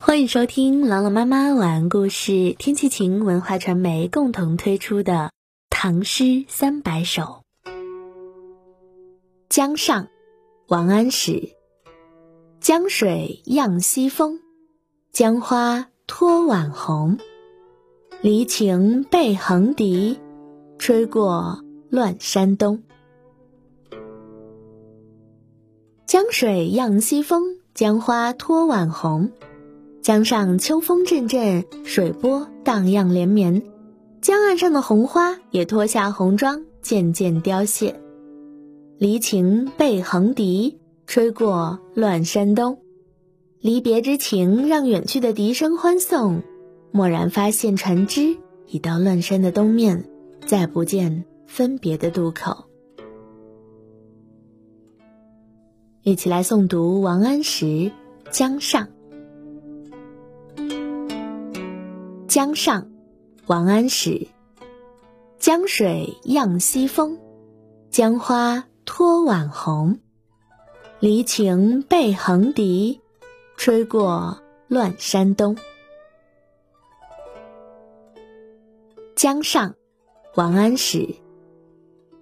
欢迎收听朗朗妈妈晚安故事，天气晴文化传媒共同推出的《唐诗三百首》。江上，王安石。江水漾西风，江花托晚红。离情被横笛，吹过乱山东。江水漾西风，江花托晚红。江上秋风阵阵，水波荡漾连绵，江岸上的红花也脱下红妆，渐渐凋谢。离情被横笛，吹过乱山东。离别之情让远去的笛声欢送，蓦然发现船只已到乱山的东面，再不见分别的渡口。一起来诵读王安石《江上》。江上，王安石。江水漾西风，江花托晚红。离情被横笛，吹过乱山东。江上，王安石。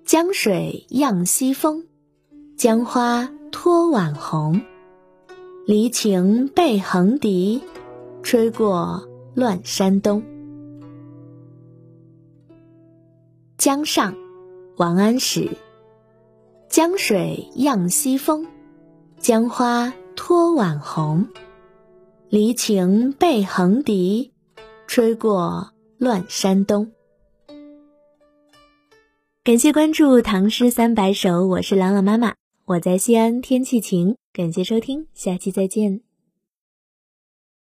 江水漾西风，江花托晚红。离情被横笛，吹过。乱山东，江上，王安石。江水漾西风，江花托晚红。离情被横笛，吹过乱山东。感谢关注《唐诗三百首》，我是朗朗妈妈，我在西安，天气晴。感谢收听，下期再见。